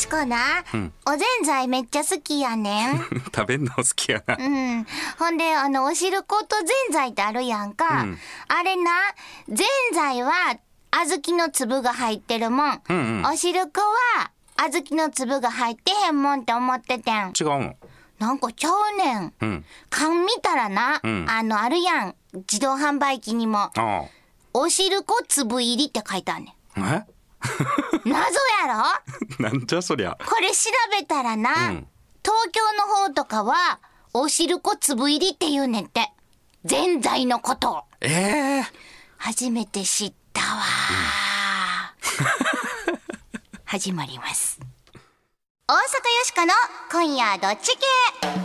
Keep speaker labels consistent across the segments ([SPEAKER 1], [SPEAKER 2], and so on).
[SPEAKER 1] しこな、
[SPEAKER 2] うん
[SPEAKER 1] おぜんざいめっちゃ好きやねん。
[SPEAKER 2] 食べんの好きやな。
[SPEAKER 1] うん。ほんで、あの、おしることぜんざいってあるやんか。
[SPEAKER 2] うん
[SPEAKER 1] あれな、ぜんざいは、小豆の粒が入ってるもん。
[SPEAKER 2] うんうん
[SPEAKER 1] おしるこは、小豆の粒が入ってへんもんって思っててん。
[SPEAKER 2] 違うの？
[SPEAKER 1] なんかちゃうねん。
[SPEAKER 2] うん。
[SPEAKER 1] 缶見たらな、
[SPEAKER 2] うん
[SPEAKER 1] あの、あるやん。自動販売機にも、
[SPEAKER 2] あ
[SPEAKER 1] おしるこ粒入りって書いてあんねん。
[SPEAKER 2] あ。
[SPEAKER 1] 謎やろ？
[SPEAKER 2] え なんじゃそりゃ。
[SPEAKER 1] これ調べたらな、
[SPEAKER 2] うん
[SPEAKER 1] 東京の方とかは、おしるこ粒入りって言うねんって。ぜんざいのことを。
[SPEAKER 2] ええ
[SPEAKER 1] 初めて知ったわ、始まります。大阪よしこの今夜どっち系？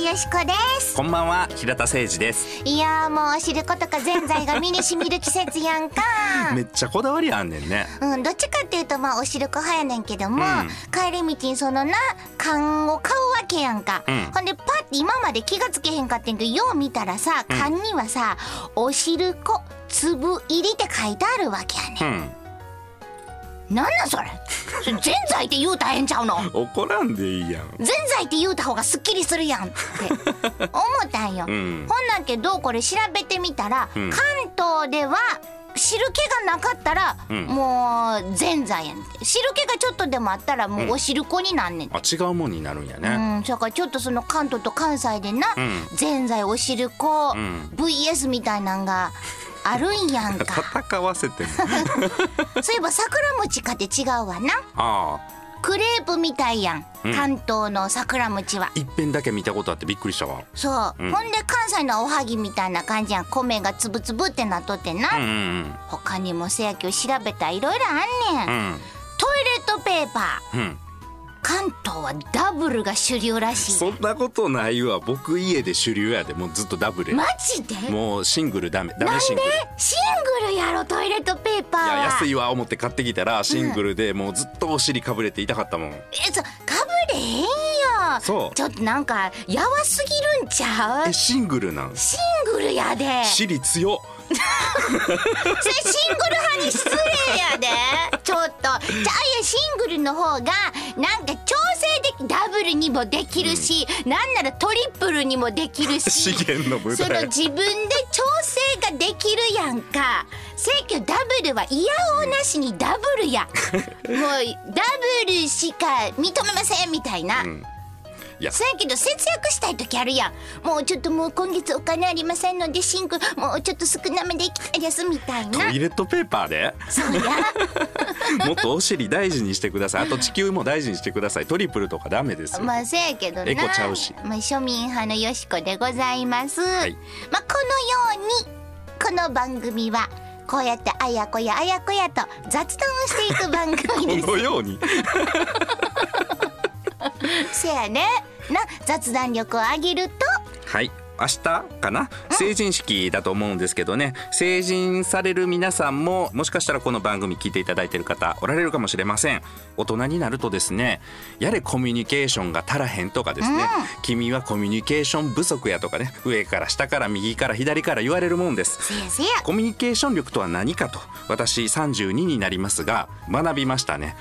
[SPEAKER 1] よしこです。
[SPEAKER 2] こんばんは、平田誠二です。
[SPEAKER 1] いやーもうおしることかぜんざいが身にしみる季節やんか。
[SPEAKER 2] めっちゃこだわりあんねんね。
[SPEAKER 1] うん、どっちかっていうとまあおしるこ派やねんけども、
[SPEAKER 2] うん
[SPEAKER 1] 帰り道にそのな缶を買うわけやんか、
[SPEAKER 2] うん
[SPEAKER 1] ほんでパッて今まで気がつけへんかってんけどよう見たらさ缶にはさ「おしるこ粒入り」って書いてあるわけやね
[SPEAKER 2] うん。
[SPEAKER 1] んなんなんそれ？それぜんざいって言うたらええんちゃうの？
[SPEAKER 2] 怒らんでいいやん。
[SPEAKER 1] ぜんざいって言うた方がすっきりするやんって。思ったんよ、
[SPEAKER 2] うん。
[SPEAKER 1] ほんなんけどこれ調べてみたら、
[SPEAKER 2] うん。
[SPEAKER 1] 関東では汁気がなかったら、
[SPEAKER 2] うん。
[SPEAKER 1] もうぜんざいやねんて。汁気がちょっとでもあったらもうお汁粉になんねんて。
[SPEAKER 2] あ、違うもんになるんや
[SPEAKER 1] う
[SPEAKER 2] ね。
[SPEAKER 1] ん、だからちょっとその関東と関西でな、
[SPEAKER 2] うん。
[SPEAKER 1] ぜんざいお汁粉、
[SPEAKER 2] うん。
[SPEAKER 1] VS みたいなんがあるんやんか。
[SPEAKER 2] 戦わせても。
[SPEAKER 1] そういえば桜餅かって違うわな。
[SPEAKER 2] ああ。
[SPEAKER 1] クレープみたいやん、
[SPEAKER 2] うん。
[SPEAKER 1] 関東の桜餅は。
[SPEAKER 2] 一遍だけ見たことあってびっくりしたわ。
[SPEAKER 1] そう、
[SPEAKER 2] うん。
[SPEAKER 1] ほんで関西のおはぎみたいな感じやん。米がつぶつぶってなっとってな、
[SPEAKER 2] うんうん
[SPEAKER 1] 他にもせやけど調べたらいろいろあんねん、
[SPEAKER 2] うん。
[SPEAKER 1] トイレットペーパー。関東はダブルが主流らしい
[SPEAKER 2] そんなことないわ。僕家で主流やで、もうずっとダブルや。
[SPEAKER 1] マジで？
[SPEAKER 2] もうシングルダメ。ダメシングル。い
[SPEAKER 1] シングルやろトイレットペーパーは
[SPEAKER 2] や安いわ思って買ってきたらシングルでもうずっとお尻かぶれて痛かったもん。
[SPEAKER 1] えそかぶれへんよ
[SPEAKER 2] そう
[SPEAKER 1] ちょっとなんかやわすぎるんちゃう？
[SPEAKER 2] えシングルなん？
[SPEAKER 1] シングルやでそ
[SPEAKER 2] 尻強っ。
[SPEAKER 1] れシングル派に失礼やで。ちょっと。じゃあいやシングルの方がなんか調整できダブルにもできるし、なんならトリプルにもできるし
[SPEAKER 2] 資源の舞
[SPEAKER 1] その
[SPEAKER 2] 台。
[SPEAKER 1] 自分で調整ができるやんか。せやけどダブルは嫌おなしにダブルや。もうダブルしか認めませんみたいな、
[SPEAKER 2] んいや。
[SPEAKER 1] そやけど節約したい時あるやん。もうちょっともう今月お金ありませんのでシンクもうちょっと少なめでいきたいですみたい
[SPEAKER 2] ト
[SPEAKER 1] な
[SPEAKER 2] イレットペーパーで。
[SPEAKER 1] そうや。
[SPEAKER 2] もっとお尻大事にしてください。あと地球も大事にしてください。トリプルとかダメですよ、
[SPEAKER 1] まあせやけどな。
[SPEAKER 2] エコちゃうし。
[SPEAKER 1] まあ、庶民派のよしこでございます、
[SPEAKER 2] い。
[SPEAKER 1] まあこのようにこの番組はこうやってあやこやあやこやと雑談をしていく番組です。
[SPEAKER 2] このように
[SPEAKER 1] せやね。な雑談力を上げると。
[SPEAKER 2] はい。明日かな？成人式だと思うんですけどね。成人される皆さんももしかしたらこの番組聞いていただいてる方おられるかもしれません。大人になるとですねやれコミュニケーションが足らへんとかですね、君はコミュニケーション不足やとかね。上から下から右から左から言われるもんです。コミュニケーション力とは何かと。私32になりますが学びましたね、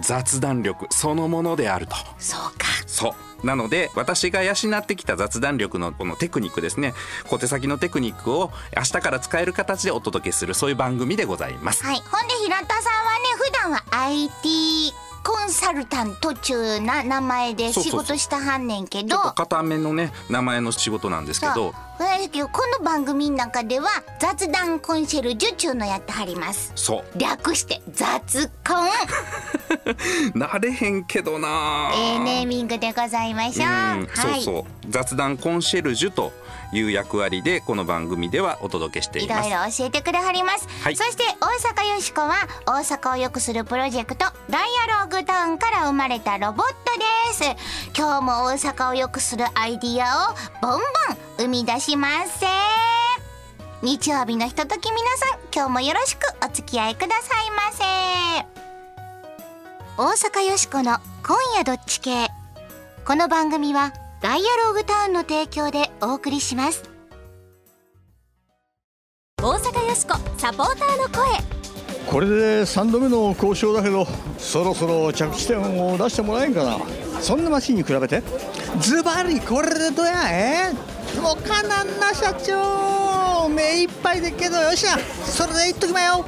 [SPEAKER 2] 雑談力そのものであると。
[SPEAKER 1] そうか。
[SPEAKER 2] そうなので私が養ってきた雑談力のこのテクニックですね。小手先のテクニックを明日から使える形でお届けするそういう番組でございます。
[SPEAKER 1] はい。ほんで平田さんはね普段は IT コンサルタント中な名前で仕事したはんねんけど。
[SPEAKER 2] 固めのね名前の仕事なんですけど。
[SPEAKER 1] この番組の中では雑談コンシェルジュ中のやってはります。
[SPEAKER 2] そう。
[SPEAKER 1] 略して雑コン
[SPEAKER 2] なれへんけどな。
[SPEAKER 1] ええネーミングでございましょう、
[SPEAKER 2] うん、
[SPEAKER 1] はい。
[SPEAKER 2] そうそう。雑談コンシェルジュという役割でこの番組ではお届けしてい
[SPEAKER 1] いろ
[SPEAKER 2] ます。
[SPEAKER 1] いろ教えてくれはります、
[SPEAKER 2] はい。
[SPEAKER 1] そして大阪よしこは大阪を良くするプロジェクトダイアローグタウンから生まれたロボットです。今日も大阪を良くするアイディアをボンボン生み出しますせ。日曜日のひととき皆さん今日もよろしくお付き合いくださいませ大阪よしこの今夜どっち系。この番組はダイアローグタウンの提供でお送りします。
[SPEAKER 3] 大阪よしこサポーターの声。
[SPEAKER 4] これで3度目の交渉だけどそろそろ着地点を出してもらえんかな。そんなマシンに比べて。ズバリこれでどうやえ？もうかなんな社長。目いっぱいでっけどよっしゃ。それで言っときまよ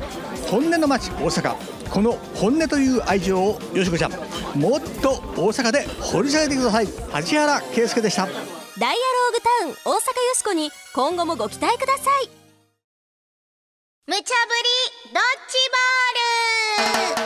[SPEAKER 4] 本音の街大阪。この本音という愛情をよしこちゃんもっと大阪で掘り下げてください。梶原圭介でした。
[SPEAKER 3] ダイアローグタウン大阪よしこに今後もご期待ください。
[SPEAKER 1] 無茶ぶりドッジボール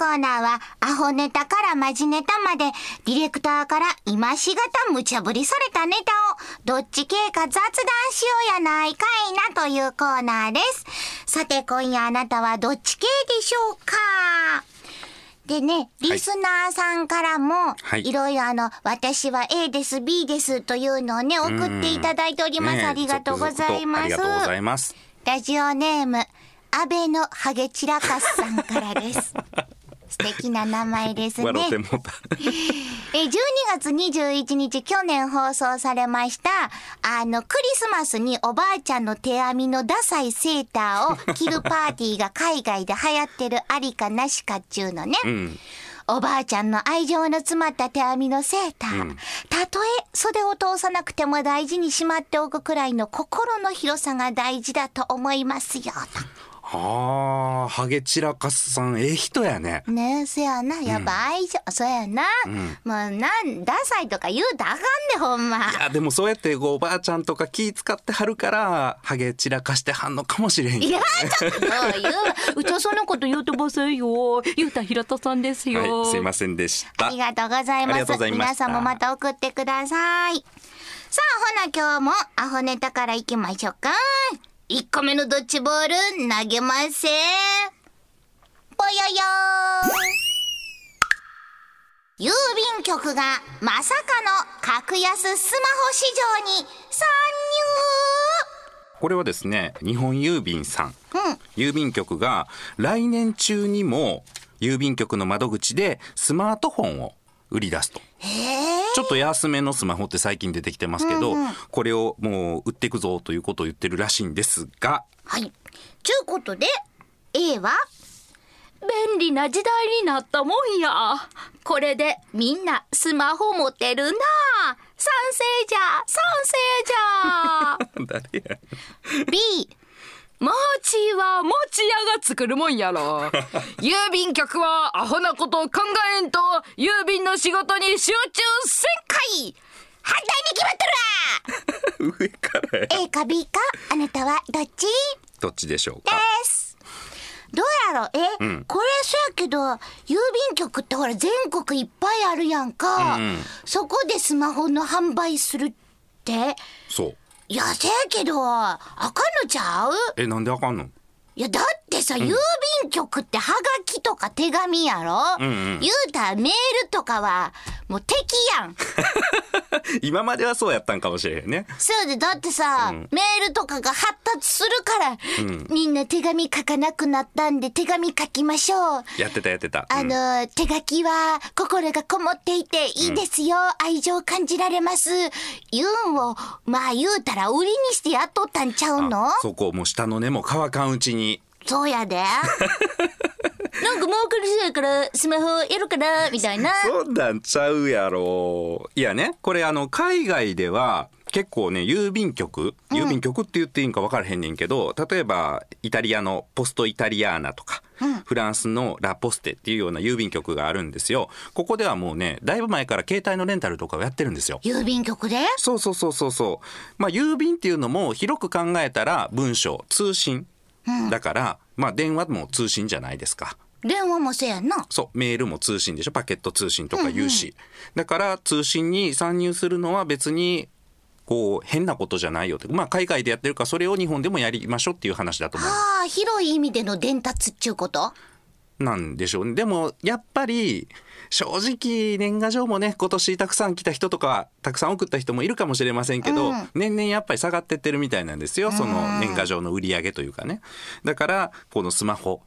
[SPEAKER 1] コーナーは、アホネタからマジネタまで、ディレクターから今しがた無茶ぶりされたネタを、どっち系か雑談しようやないかいなというコーナーです。さて、今夜あなたはどっち系でしょうか？でね、リスナーさんからも、
[SPEAKER 2] はい
[SPEAKER 1] いろいろあの、私は A です、B ですというのをね、送っていただいております。
[SPEAKER 2] ねえ
[SPEAKER 1] ありがとうございます。
[SPEAKER 2] ありがとうございます。
[SPEAKER 1] ラジオネーム、安倍のハゲチラカスさんからです。素敵な名前ですね。
[SPEAKER 2] 笑ってもうた。
[SPEAKER 1] え、12月21日、去年放送されました、あの、クリスマスにおばあちゃんの手編みのダサいセーターを着るパーティーが海外で流行ってるありかなしかっちゅうのね。
[SPEAKER 2] うん。
[SPEAKER 1] おばあちゃんの愛情の詰まった手編みのセーター。たとえ袖を通さなくても大事にしまっておくくらいの心の広さが大事だと思いますよ。
[SPEAKER 2] はあ、ハゲチラカスさん、ええ人やね。
[SPEAKER 1] ねえ、そやな。やっぱ愛情、そやな。もうなん、ダサいとか言うたらあかんで、ほんま。
[SPEAKER 2] いや、でもそうやってこうおばあちゃんとか気使ってはるから、ハゲ散らかしてはんのかもしれへんよ
[SPEAKER 1] いや、ちょっと言う。
[SPEAKER 5] うちはそんなこと言うてませんよ。言うた平田さんですよ。
[SPEAKER 2] はい、すいませんでした。
[SPEAKER 1] ありがとうございます。皆さんもまた送ってください。さあ、ほな今日もアホネタから行きましょうか。1個目のドッジボール投げません。ぽよよ。郵便局がまさかの格安スマホ市場に参
[SPEAKER 2] これはですね、日本郵便さん。
[SPEAKER 1] 入うん。
[SPEAKER 2] 郵便局が来年中にも郵便局の窓口でスマートフォンを売り出すと。ちょっと安めのスマホって最近出てきてますけど、これをもう売っていくぞということを言ってるらしいんですが、
[SPEAKER 1] はい。ちゅうことで、A は
[SPEAKER 5] 便利な時代になったもんや。これでみんなスマホ持てるな。賛成じゃ、賛成じゃ。
[SPEAKER 2] 誰や
[SPEAKER 1] B、
[SPEAKER 5] マーチーは持ち屋が作るもんやろ。郵便局はアホなことを考えんと、郵便の仕事に集中せんかい
[SPEAKER 1] 反対に決まってるわ
[SPEAKER 2] 上からや
[SPEAKER 1] A か B かあなたはどっち？
[SPEAKER 2] どっちでしょうか？
[SPEAKER 1] です。どうやろえ、これそやけど、郵便局ってほら全国いっぱいあるやんか。
[SPEAKER 2] うんうん
[SPEAKER 1] そこでスマホの販売するって？
[SPEAKER 2] そう。
[SPEAKER 1] いや、せやけど、あかんのちゃう？
[SPEAKER 2] え、なんであかんの？
[SPEAKER 1] いや、だってさ、郵便局ってハガキとか手紙やろ、
[SPEAKER 2] んうん
[SPEAKER 1] 言うたらメールとかは、もう敵やん。
[SPEAKER 2] 今まではそうやったんかもしれへんね。
[SPEAKER 1] そうで、だってさ、メールとかが発達するから、みんな手紙書かなくなったんで手紙書きましょう。
[SPEAKER 2] やってたやってた。
[SPEAKER 1] あの、手書きは心がこもっていていいですよ。愛情感じられます。言うんを、まあ言うたら売りにしてやっとったんちゃうの？
[SPEAKER 2] あそこもう下の根も乾かんうちに。
[SPEAKER 1] そうやで。なんか儲かりそうやからスマホやるかなみたいな。
[SPEAKER 2] そんなんちゃうやろ。いやね、これあの、海外では、結構ね、郵便局郵便局って言っていいんか分からへんねんけど、例えば、イタリアのポストイタリアーナとか、フランスのラポステっていうような郵便局があるんですよ。ここではもうね、だいぶ前から携帯のレンタルとかをやってるんですよ。
[SPEAKER 1] 郵便局で？
[SPEAKER 2] そうそうそうそうそう。まあ、郵便っていうのも広く考えたら文章、通信。だから、まあ、電話も通信じゃないですか。
[SPEAKER 1] 電話もせやんな。
[SPEAKER 2] そう、メールも通信でしょパケット通信とか言うし。だから、通信に参入するのは別に、こう、変なことじゃないよって。まあ、海外でやってるから、それを日本でもやりましょうっていう話だと思う。
[SPEAKER 1] ああ、広い意味での伝達っちゅうこと？
[SPEAKER 2] なんでしょうねでもやっぱり正直年賀状もね今年たくさん来た人とかたくさん送った人もいるかもしれませんけど、
[SPEAKER 1] うん。
[SPEAKER 2] 年々やっぱり下がってってるみたいなんですよその年賀状の売り上げというかね。だからこのスマホ、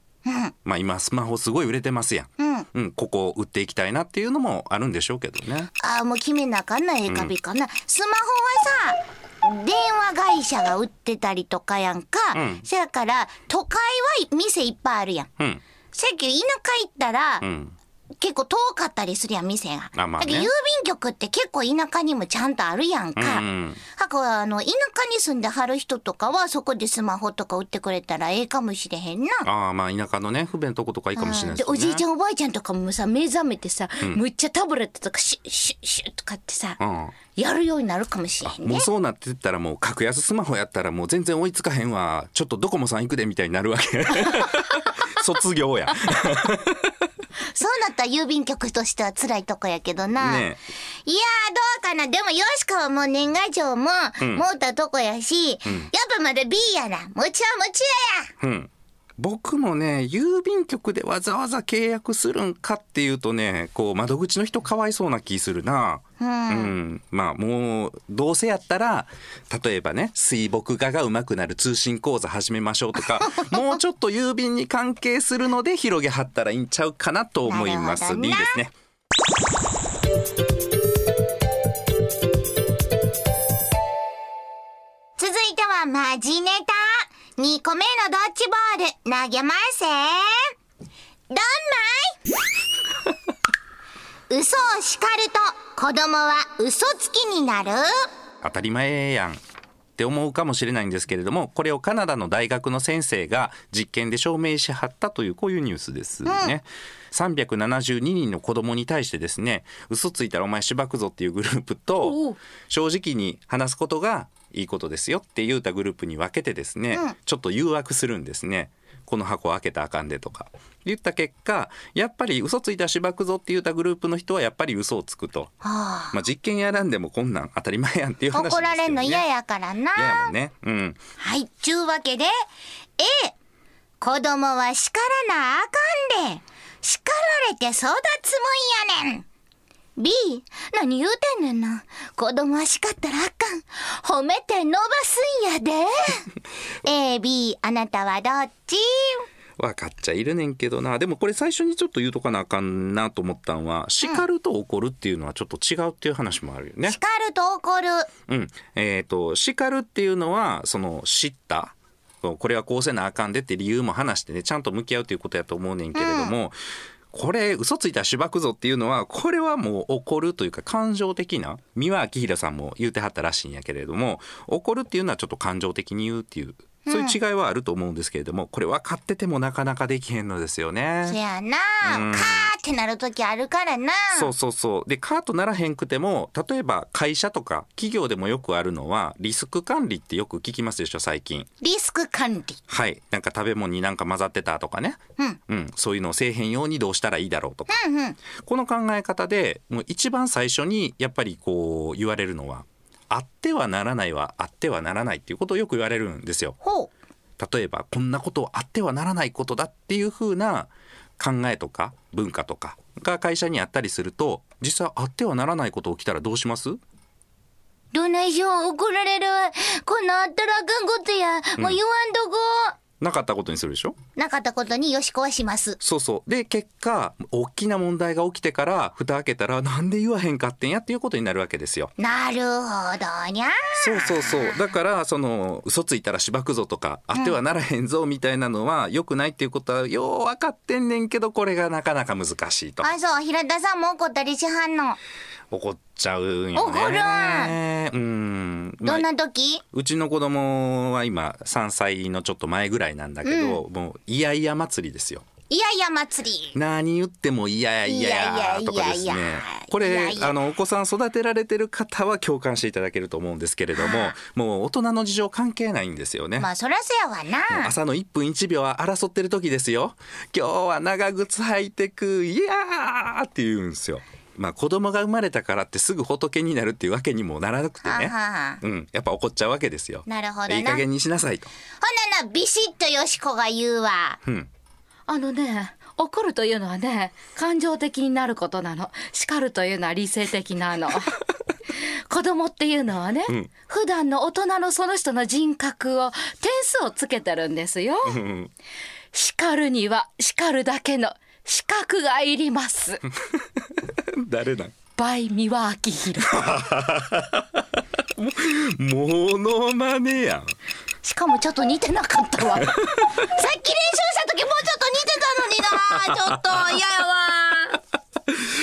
[SPEAKER 2] まあ今スマホすごい売れてますやん、
[SPEAKER 1] うん。
[SPEAKER 2] うん、ここを売っていきたいなっていうのもあるんでしょうけどね。
[SPEAKER 1] あーもう決めなあかんなええかびかな、スマホはさ電話会社が売ってたりとかやんか、
[SPEAKER 2] うん。
[SPEAKER 1] そやから都会は店いっぱいあるやん。
[SPEAKER 2] うん。
[SPEAKER 1] せやけど田舎行ったら、
[SPEAKER 2] うん
[SPEAKER 1] 結構遠かったりするやん店が、
[SPEAKER 2] あまあね。
[SPEAKER 1] だけど郵便局って結構田舎にもちゃんとあるやんか、
[SPEAKER 2] うんうん。
[SPEAKER 1] はこあの田舎に住んではる人とかはそこでスマホとか売ってくれたらええかもしれへんな。
[SPEAKER 2] ああまあ田舎のね不便なとことかいいかもしれないですね
[SPEAKER 1] でおじいちゃんおばあちゃんとかもさ目覚めてさ、むっちゃタブレットとかシュッシュッシュッとかってさ、
[SPEAKER 2] うん。
[SPEAKER 1] やるようになるかもしれへんね。
[SPEAKER 2] もう。そうなってったらもう格安スマホやったらもう全然追いつかへんわ。ちょっとドコモさん行くでみたいになるわけ。卒業や
[SPEAKER 1] そうなったら郵便局としては辛いとこやけどな。
[SPEAKER 2] ね
[SPEAKER 1] いやーどうかな。でもよしこはもう年賀状も持ったとこやし、やっぱまだ B やな。もちはもちや
[SPEAKER 2] うん僕もね郵便局でわざわざ契約するんかっていうとねこう窓口の人かわいそうな気するな。うん、まあもうどうせやったら例えばね水墨画が上手くなる通信講座始めましょうとか もうちょっと郵便に関係するので広げはったらいいんちゃうかなと思います。
[SPEAKER 1] なるほど
[SPEAKER 2] B
[SPEAKER 1] な
[SPEAKER 2] ですね。
[SPEAKER 1] 続いてはマジネタ。2個目のドッジボール投げますせ。どんまい 嘘を叱ると子供は嘘つきになる
[SPEAKER 2] 当たり前やんって思うかもしれないんですけれどもこれをカナダの大学の先生が実験で証明しはったというこういうニュースですね。372人の子供に対してですね嘘ついたらお前しばくぞっていうグループと正直に話すことがいいことですよって言うたグループに分けてですね、ちょっと誘惑するんですね。この箱開けたらあかんでとか言った結果やっぱり嘘ついたらしばくぞって言ったグループの人はやっぱり嘘をつくと、
[SPEAKER 1] はあ、
[SPEAKER 2] まあ、実験やらんでもこんなん当たり前やんっていう話です
[SPEAKER 1] 怒
[SPEAKER 2] よね。
[SPEAKER 1] られんの嫌やからな。
[SPEAKER 2] 嫌やもんね。うん。
[SPEAKER 1] はい、ちゅうわけで、A、子供は叱らなあかんで、叱られて育つもんやねん。B、何言うてんねんな。子供は叱ったらあかん。褒めて伸ばすんやで。A、B、あなたはどっち？
[SPEAKER 2] 分かっちゃいるねんけどな。でもこれ最初にちょっと言うとかなあかんなと思ったんは、叱ると怒るっていうのはちょっと違うっていう話もあるよね。
[SPEAKER 1] 叱ると怒る。
[SPEAKER 2] うん。えっ、と、叱るっていうのは、その、知った。これはこうせなあかんでって理由も話してね、ちゃんと向き合うということやと思うねんけれども、これ嘘ついたらしばくぞっていうのはこれはもう怒るというか感情的な三輪明宏さんも言うてはったらしいんやけれども怒るっていうのはちょっと感情的に言うっていうそういう違いはあると思うんですけれどもこれ分かっててもなかなかできへんのですよ
[SPEAKER 1] そ
[SPEAKER 2] ね。
[SPEAKER 1] やな、
[SPEAKER 2] うん
[SPEAKER 1] カーってなるときあるからな。
[SPEAKER 2] そうそうそうでカートならへんくても例えば会社とか企業でもよくあるのはリスク管理ってよく聞きますでしょ最近。
[SPEAKER 1] リスク管理。
[SPEAKER 2] はいなんか食べ物になんか混ざってたとかね、
[SPEAKER 1] うん
[SPEAKER 2] そういうのをせえへんようにどうしたらいいだろうとか、
[SPEAKER 1] うんうん。
[SPEAKER 2] この考え方でもう一番最初にやっぱりこう言われるのはあってはならないはあってはならないっていうことをよく言われるんですよ。
[SPEAKER 1] ほう。
[SPEAKER 2] 例えばこんなことはあってはならないことだっていう風な考えとか文化とかが会社にあったりすると実際あってはならないこと起きたらどうします？
[SPEAKER 1] どないしよう怒られる。こんなんあったらあかんことや。もう言わんとこ。
[SPEAKER 2] なかったことにするでしょ？
[SPEAKER 1] なかったことによしこはします。
[SPEAKER 2] そうそうで結果大きな問題が起きてから蓋開けたらなんで言わへんかってんやっていうことになるわけですよ。
[SPEAKER 1] なるほどにゃ。
[SPEAKER 2] そうそうそうだからその嘘ついたらしばくぞとかあってはならへんぞみたいなのは良くないっていうことはよう分かってんねんけどこれがなかなか難しいと
[SPEAKER 1] あ、そう、平田さんも怒ったりしはんの？
[SPEAKER 2] 怒っちゃうんよね。
[SPEAKER 1] 怒る
[SPEAKER 2] ん、まあ
[SPEAKER 1] どんな時？
[SPEAKER 2] うちの子供は今3歳のちょっと前ぐらいなんだけど、もういやいや祭りですよ。
[SPEAKER 1] いやいや祭り。
[SPEAKER 2] 何言ってもいややいややとかですねこれあのお子さん育てられてる方は共感していただけると思うんですけれどももう大人の事情関係ないんですよね。
[SPEAKER 1] まあ、そらそやわな。
[SPEAKER 2] 朝の1分1秒は争ってる時ですよ今日は長靴履いてくいやーって言うんですよまあ子供が生まれたからってすぐ仏になるっていうわけにもならなくて
[SPEAKER 1] は
[SPEAKER 2] ねうん。やっぱ怒っちゃうわけですよ。
[SPEAKER 1] なるほどな。
[SPEAKER 2] いい加減にしなさいと。
[SPEAKER 1] ほなな、ビシッとよしこが言うわ。
[SPEAKER 2] うん。
[SPEAKER 5] あのね怒るというのはね感情的になることなの。叱るというのは理性的なの。子供っていうのはね、
[SPEAKER 2] ん。
[SPEAKER 5] 普段の大人のその人の人格を点数をつけてるんですよ。
[SPEAKER 2] うん。
[SPEAKER 5] 叱るには叱るだけの資格がいります。
[SPEAKER 2] 誰なん？
[SPEAKER 5] バイ三輪明宏。
[SPEAKER 2] モノマネやん。
[SPEAKER 5] しかもちょっと似てなかったわ。さっき練習した時もうちょっと似てたのにな。ちょっと嫌やわ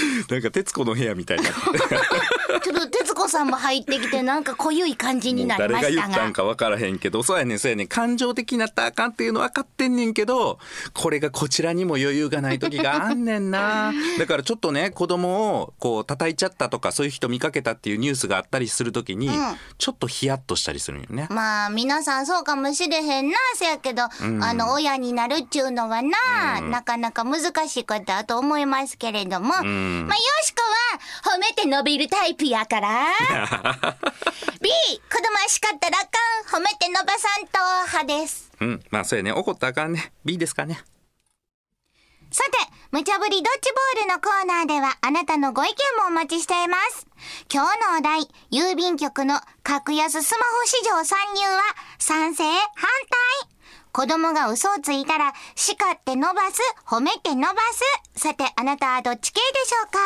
[SPEAKER 2] なんか徹子の部屋みたいにな
[SPEAKER 5] ちょっと徹子さんも入ってきてなんか濃ゆい感じになり
[SPEAKER 2] 誰が
[SPEAKER 5] ましたが。
[SPEAKER 2] 言ったんか分からへんけどそうやねんそうやねん。感情的になったらあかんっていうの分かってんねんけどこれがこちらにも余裕がない時があんねんな。だからちょっとね子供をこう叩いちゃったとかそういう人見かけたっていうニュースがあったりする時に、ちょっとヒヤッとしたりするんよね。
[SPEAKER 1] まあ皆さんそうかもしれへんなせやけど、あの親になるっちゅうのはな、なかなか難しいことだと思いますけれども、
[SPEAKER 2] ん
[SPEAKER 1] まあよしこは褒めて伸びるタイプやから。B 子供は叱ったらあかん褒めて伸ばさんと派です。
[SPEAKER 2] うん、まあそうやね。怒ったらあかんね。B ですかね。
[SPEAKER 1] さて、無茶ぶりドッジボールのコーナーではあなたのご意見もお待ちしています。今日のお題、郵便局の格安スマホ市場参入は賛成反対子供が嘘をついたら叱って伸ばす、褒めて伸ばす。さて、あなたはどっち系でしょうか？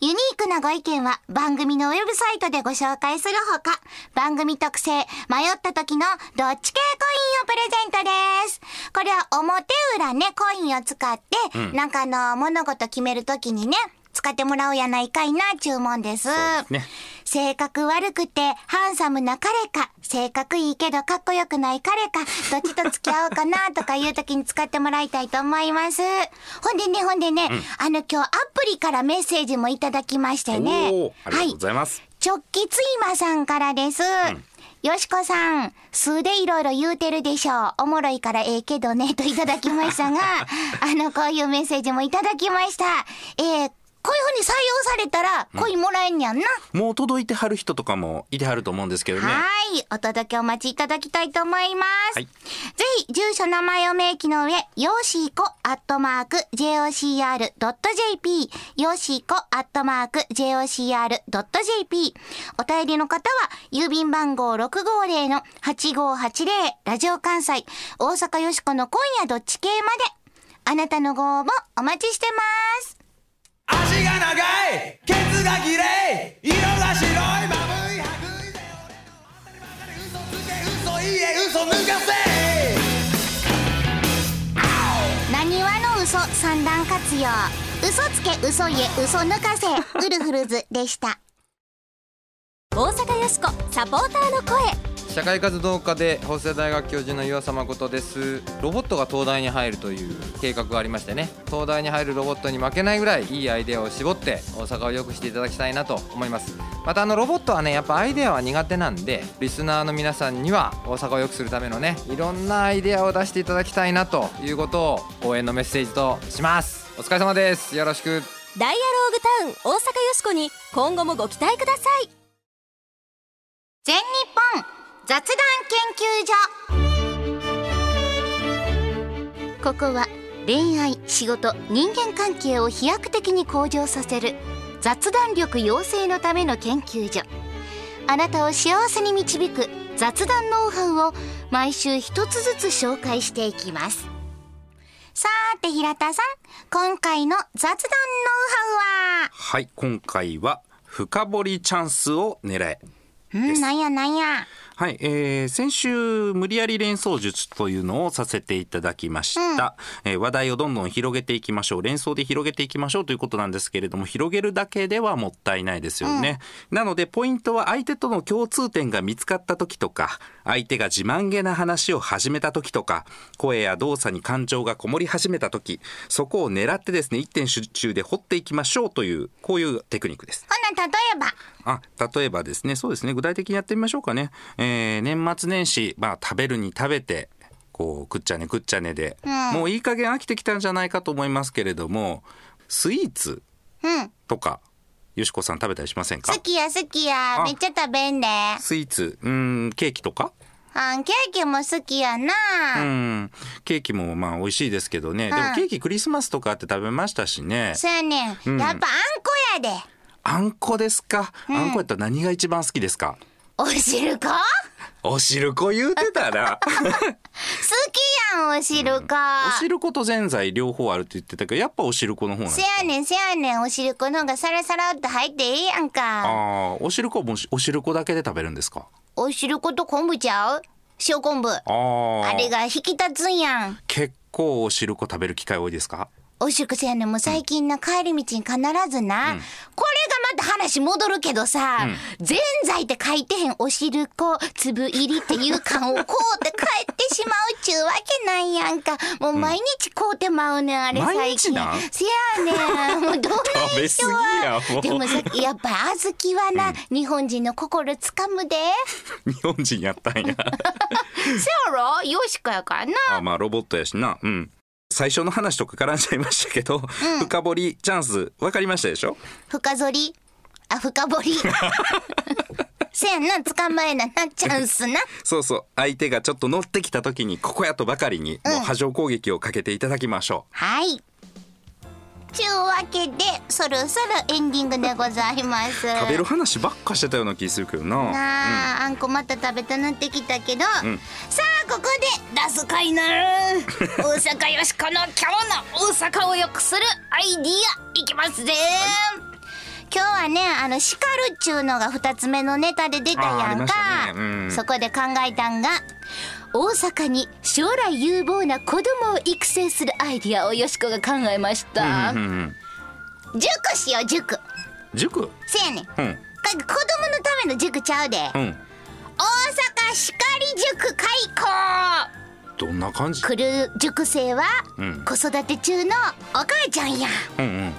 [SPEAKER 1] ユニークなご意見は番組のウェブサイトでご紹介するほか、番組特製迷った時のどっち系コインをプレゼントです。これは表裏ね、コインを使って、なんかあの、物事決める時にね、使ってもらおうやないかいな、注文です。
[SPEAKER 2] ね
[SPEAKER 1] 性格悪くてハンサムな彼か、性格いいけどかっこよくない彼か、どっちと付き合おうかなとかいう時に使ってもらいたいと思います。ほんでね、ほんでね、あの今日アプリからメッセージもいただきましてね。
[SPEAKER 2] ありがとうございます。
[SPEAKER 1] 直帰ついまさんからです。よしこさん、数でいろいろ言うてるでしょう。おもろいからええけどね、といただきましたが、あの、こういうメッセージもいただきました。えー、こういうふうに採用されたら、コインもらえんやんな。
[SPEAKER 2] もう届いてはる人とかもいてはると思うんですけどね。
[SPEAKER 1] はい。お届けお待ちいただきたいと思います。
[SPEAKER 2] はい
[SPEAKER 1] ぜひ、住所名前を明記の上、よーしーこ、アットマーク、jocr.jp、よーしーこ、アットマーク、jocr.jp。お便りの方は、郵便番号650-8580、ラジオ関西、大阪よしこの今夜どっち系まで。あなたのご応募お待ちしてます。
[SPEAKER 6] 足が長い。ケツが綺麗。色が白い。まぶい。白衣で俺の嘘つけ嘘言え嘘抜かせ
[SPEAKER 1] なにわの嘘？三段活用。嘘つけ嘘言え嘘抜かせ。ウルフルズでした。
[SPEAKER 3] 大阪よしこサポーターの声。
[SPEAKER 7] 社会活動家で法政大学教授の岩佐誠です。ロボットが東大に入るという計画がありましてね。東大に入るロボットに負けないぐらいいいアイデアを絞って大阪を良くしていただきたいなと思います。またあのロボットはねやっぱアイデアは苦手なんでリスナーの皆さんには大阪を良くするためのねいろんなアイデアを出していただきたいなということを応援のメッセージとします。お疲れ様です。よろしく。
[SPEAKER 3] ダイアローグタウン大阪よしこに今後もご期待ください
[SPEAKER 1] 全日本雑談研究所。ここは恋愛仕事人間関係を飛躍的に向上させる雑談力養成のための研究所。あなたを幸せに導く雑談ノウハウを毎週一つずつ紹介していきます。さーて平田さん今回の雑談ノウハウは？
[SPEAKER 2] はい、今回は深掘りチャンスを狙え。
[SPEAKER 1] うんなんやなんや。
[SPEAKER 2] はい、えー先週無理やり連想術というのをさせていただきました、えー話題をどんどん広げていきましょう。連想で広げていきましょうということなんですけれども広げるだけではもったいないですよね、なのでポイントは相手との共通点が見つかった時とか相手が自慢げな話を始めた時とか声や動作に感情がこもり始めた時そこを狙ってですね一点集中で掘っていきましょうというこういうテクニックです。
[SPEAKER 1] ほな例えば。
[SPEAKER 2] あ例えばですねそうですね具体的にやってみましょうかね、えー年末年始、まあ、食べるに食べてこうくっちゃねくっちゃねで、もういい加減飽きてきたんじゃないかと思いますけれどもスイーツ
[SPEAKER 1] うん。
[SPEAKER 2] とかよしこさん食べたりしませんか？
[SPEAKER 1] 好きや好きや。
[SPEAKER 2] あ。
[SPEAKER 1] めっちゃ食べんで
[SPEAKER 2] スイーツうーんケーキとか？
[SPEAKER 1] あんケーキも好きやな、
[SPEAKER 2] うん。ケーキもまあ美味しいですけどね、で
[SPEAKER 1] うん。
[SPEAKER 2] もケーキクリスマスとかって食べましたしね。
[SPEAKER 1] そうやねん、やっぱあんこやで。
[SPEAKER 2] あんこですか、あんこやったら何が一番好きですか？
[SPEAKER 1] おしるこ
[SPEAKER 2] おしるこ言うてたら
[SPEAKER 1] 好きやんおしるこ、
[SPEAKER 2] おしることぜんざい両方あるって言ってたけどやっぱおしるこの方なんで
[SPEAKER 1] せ
[SPEAKER 2] す
[SPEAKER 1] やねんせやねん。おしるこの方がサラサラっと入ってええやんか。
[SPEAKER 2] ああおしるこもおしるこだけで食べるんですか？
[SPEAKER 1] おしること昆布ちゃう？塩昆布。
[SPEAKER 2] あ
[SPEAKER 1] れが引き立つんやん。
[SPEAKER 2] 結構おしるこ食べる機会多いですか？
[SPEAKER 1] おしるこせやねん。もう最近な帰り道に必ずな、これがまた話戻るけどさ、ぜんざいって書いてへんおしるこ粒入りっていう缶をこうって帰ってしまうっちゅうわけなんやんか。もう毎日こうてまうねんあれ
[SPEAKER 2] 毎
[SPEAKER 1] 最近
[SPEAKER 2] 日なん？
[SPEAKER 1] せやねん。もうどんな
[SPEAKER 2] 食べ
[SPEAKER 1] 一緒
[SPEAKER 2] 過ぎや
[SPEAKER 1] はでもさやっぱ小豆はな、日本人の心つかむで。
[SPEAKER 2] 日本人やったんや。
[SPEAKER 1] せやろ？よしかやからな。
[SPEAKER 2] あまあロボットやしな。うん最初の話とか絡んじゃいましたけど、深掘りチャンス分かりましたでしょ？
[SPEAKER 1] 深掘り？あ深掘り？せやんな捕まえななチャンスな。
[SPEAKER 2] そうそう。相手がちょっと乗ってきた時にここやとばかりにもう波状攻撃をかけていただきましょ
[SPEAKER 1] はいちゅうわけでそろそろエンディングでございます。
[SPEAKER 2] う食べる話ばっかしてたような気するけどな。
[SPEAKER 1] なあ、あんこまた食べたなってきたけど、
[SPEAKER 2] ん。
[SPEAKER 1] さあここで出すかいな大阪よしこの今日の大阪を良くするアイディアいきますぜ、今日はねあの叱るっちゅうのが2つ目のネタで出たやんか、
[SPEAKER 2] ね。うん。
[SPEAKER 1] そこで考えたんが大阪に将来有望な子供を育成するアイディアをよしこが考えました、
[SPEAKER 2] うんうん
[SPEAKER 1] 塾しよう塾。
[SPEAKER 2] 塾？
[SPEAKER 1] せやね
[SPEAKER 2] うん。
[SPEAKER 1] 子供のための塾ちゃうで、
[SPEAKER 2] うん。
[SPEAKER 1] 大阪しかり塾開校
[SPEAKER 2] どんな感じ？
[SPEAKER 1] 来る塾生は
[SPEAKER 2] うん。
[SPEAKER 1] 子育て中のお母ちゃんや。
[SPEAKER 2] うんうん。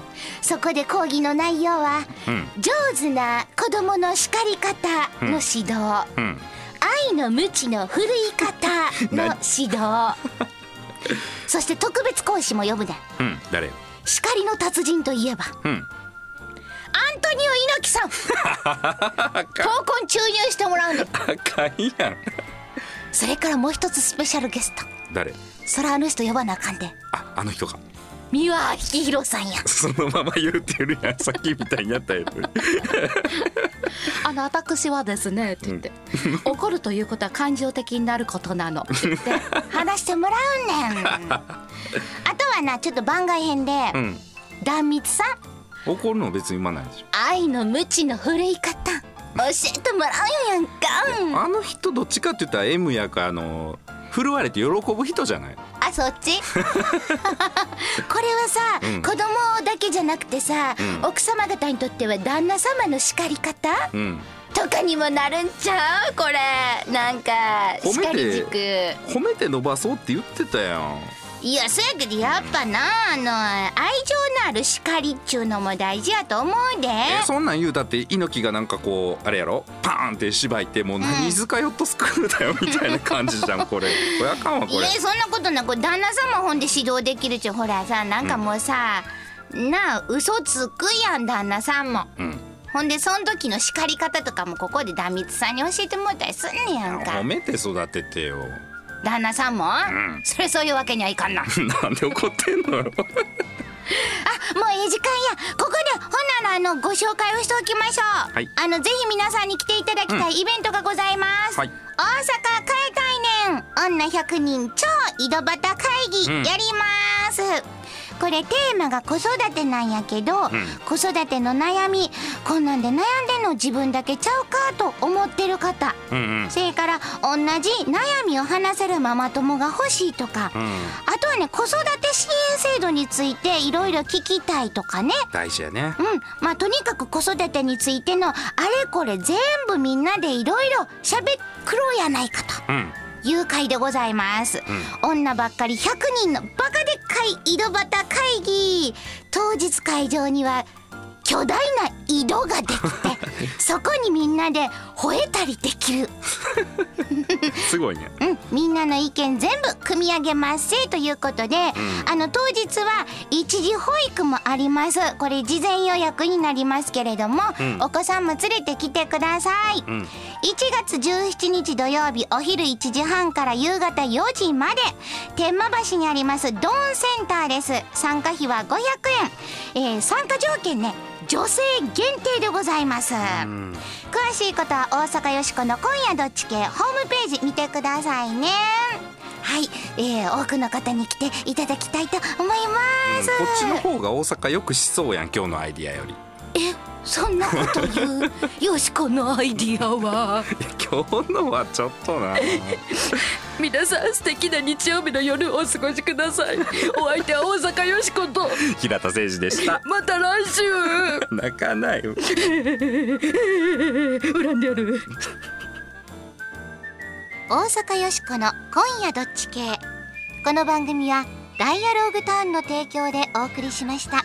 [SPEAKER 1] そこで講義の内容は
[SPEAKER 2] うん。
[SPEAKER 1] 上手な子供の叱り方の指導、
[SPEAKER 2] うん
[SPEAKER 1] 愛の無知の振るい方の指導。そして特別講師も呼ぶで。
[SPEAKER 2] うん誰
[SPEAKER 1] 叱りの達人といえば。
[SPEAKER 2] うん。
[SPEAKER 1] アントニオ猪木さん。闘魂注入してもらうんで。
[SPEAKER 2] あかんやん。
[SPEAKER 1] それからもう一つスペシャルゲスト。
[SPEAKER 2] 誰？
[SPEAKER 1] そらあの人呼ばなあかんで。
[SPEAKER 2] ああの人か。
[SPEAKER 1] 三輪明宏さんや。
[SPEAKER 2] そのまま言うてるやん。さっきみたいにやったやつ
[SPEAKER 5] あの私はですねって言って、怒るということは感情的になることなの。っ て言って
[SPEAKER 1] 話してもらうねん。あとはなちょっと番外編で、
[SPEAKER 2] うん。
[SPEAKER 1] 壇蜜さん。
[SPEAKER 2] 怒るの別に言わないでしょ。
[SPEAKER 1] 愛の無知の振るい方。教えてもらうやんか
[SPEAKER 2] あの人どっちかって言ったら M やかあの振るわれて喜ぶ人じゃない
[SPEAKER 1] あそっち？これはさ、
[SPEAKER 2] うん。
[SPEAKER 1] 子供だけじゃなくてさ、
[SPEAKER 2] うん。
[SPEAKER 1] 奥様方にとっては旦那様の叱り方？
[SPEAKER 2] うん。
[SPEAKER 1] とかにもなるんちゃう？これ。なんか叱り
[SPEAKER 2] て
[SPEAKER 1] 塾
[SPEAKER 2] 褒めて伸ばそうって言ってたやん。
[SPEAKER 1] いやそやけどやっぱなあの愛情のある叱りっちゅうのも大事やと思うで。
[SPEAKER 2] えそんなん言うたって猪木がなんかこうあれやろ？パーンって芝居ってもう何塚ヨットスクールだよみたいな感じじゃん これ。これあかんわこれ。
[SPEAKER 1] いやそんなことなく旦那様ほんで指導できるっちゅうほらさなんかもうさ、なあ嘘つくやん旦那さんも。
[SPEAKER 2] うん。
[SPEAKER 1] ほんでそん時の叱り方とかもここで壇蜜さんに教えてもらったりすんねやんか。
[SPEAKER 2] 褒めて育ててよ。
[SPEAKER 1] 旦那さんも、
[SPEAKER 2] ん。
[SPEAKER 1] それそういうわけにはいかんな。
[SPEAKER 2] なんで怒ってんのよ。
[SPEAKER 1] もういい時間や。ここでほんならあのご紹介をしておきましょう、
[SPEAKER 2] はい。
[SPEAKER 1] あのぜひ皆さんに来ていただきたいイベントがございます、
[SPEAKER 2] はい。
[SPEAKER 1] 大阪変えたいねん。女100人超井戸端会議
[SPEAKER 2] うん。
[SPEAKER 1] やります、これテーマが子育てなんやけど、子育ての悩みこんなんで悩んでんの自分だけちゃうかと思ってる方。
[SPEAKER 2] うんうん。
[SPEAKER 1] それから同じ悩みを話せるママ友が欲しいとか、
[SPEAKER 2] うん。
[SPEAKER 1] あとはね子育て支援制度についていろいろ聞きたいとかね。
[SPEAKER 2] 大事やね。
[SPEAKER 1] うん。まあとにかく子育てについてのあれこれ全部みんなでいろいろしゃべっくろうやないかと。
[SPEAKER 2] うん
[SPEAKER 1] いう会でございます、女ばっかり100人のバカでっかい井戸端会議。当日会場には巨大な井戸ができて そこにみんなで吠えたりできる
[SPEAKER 2] すごいね。
[SPEAKER 1] うん、みんなの意見全部組み上げますせということで、あの当日は一時保育もあります。これ事前予約になりますけれども、お子さんも連れてきてください、1月17日土曜日お昼1時半から夕方4時まで天満橋にありますドーンセンターです。参加費は500円、えー参加条件ね女性限定でございます、詳しいことは大阪よしこの今夜どっち系ホームページ見てくださいね。はい、えー、多くの方に来ていただきたいと思います、
[SPEAKER 2] こっちの方が大阪よくしそうやん今日のアイディアより
[SPEAKER 5] えそんなこと言う？よしこのアイディアは。
[SPEAKER 2] 今日のはちょっとな。
[SPEAKER 5] 皆さん素敵な日曜日の夜をお過ごしください。お相手は大阪よしこと。
[SPEAKER 2] 平田誠二でした。
[SPEAKER 5] また来週。
[SPEAKER 2] 泣かないよ。
[SPEAKER 5] 恨んでやる。
[SPEAKER 1] 大阪よしこの今夜どっち系。この番組はダイアローグターンの提供でお送りしました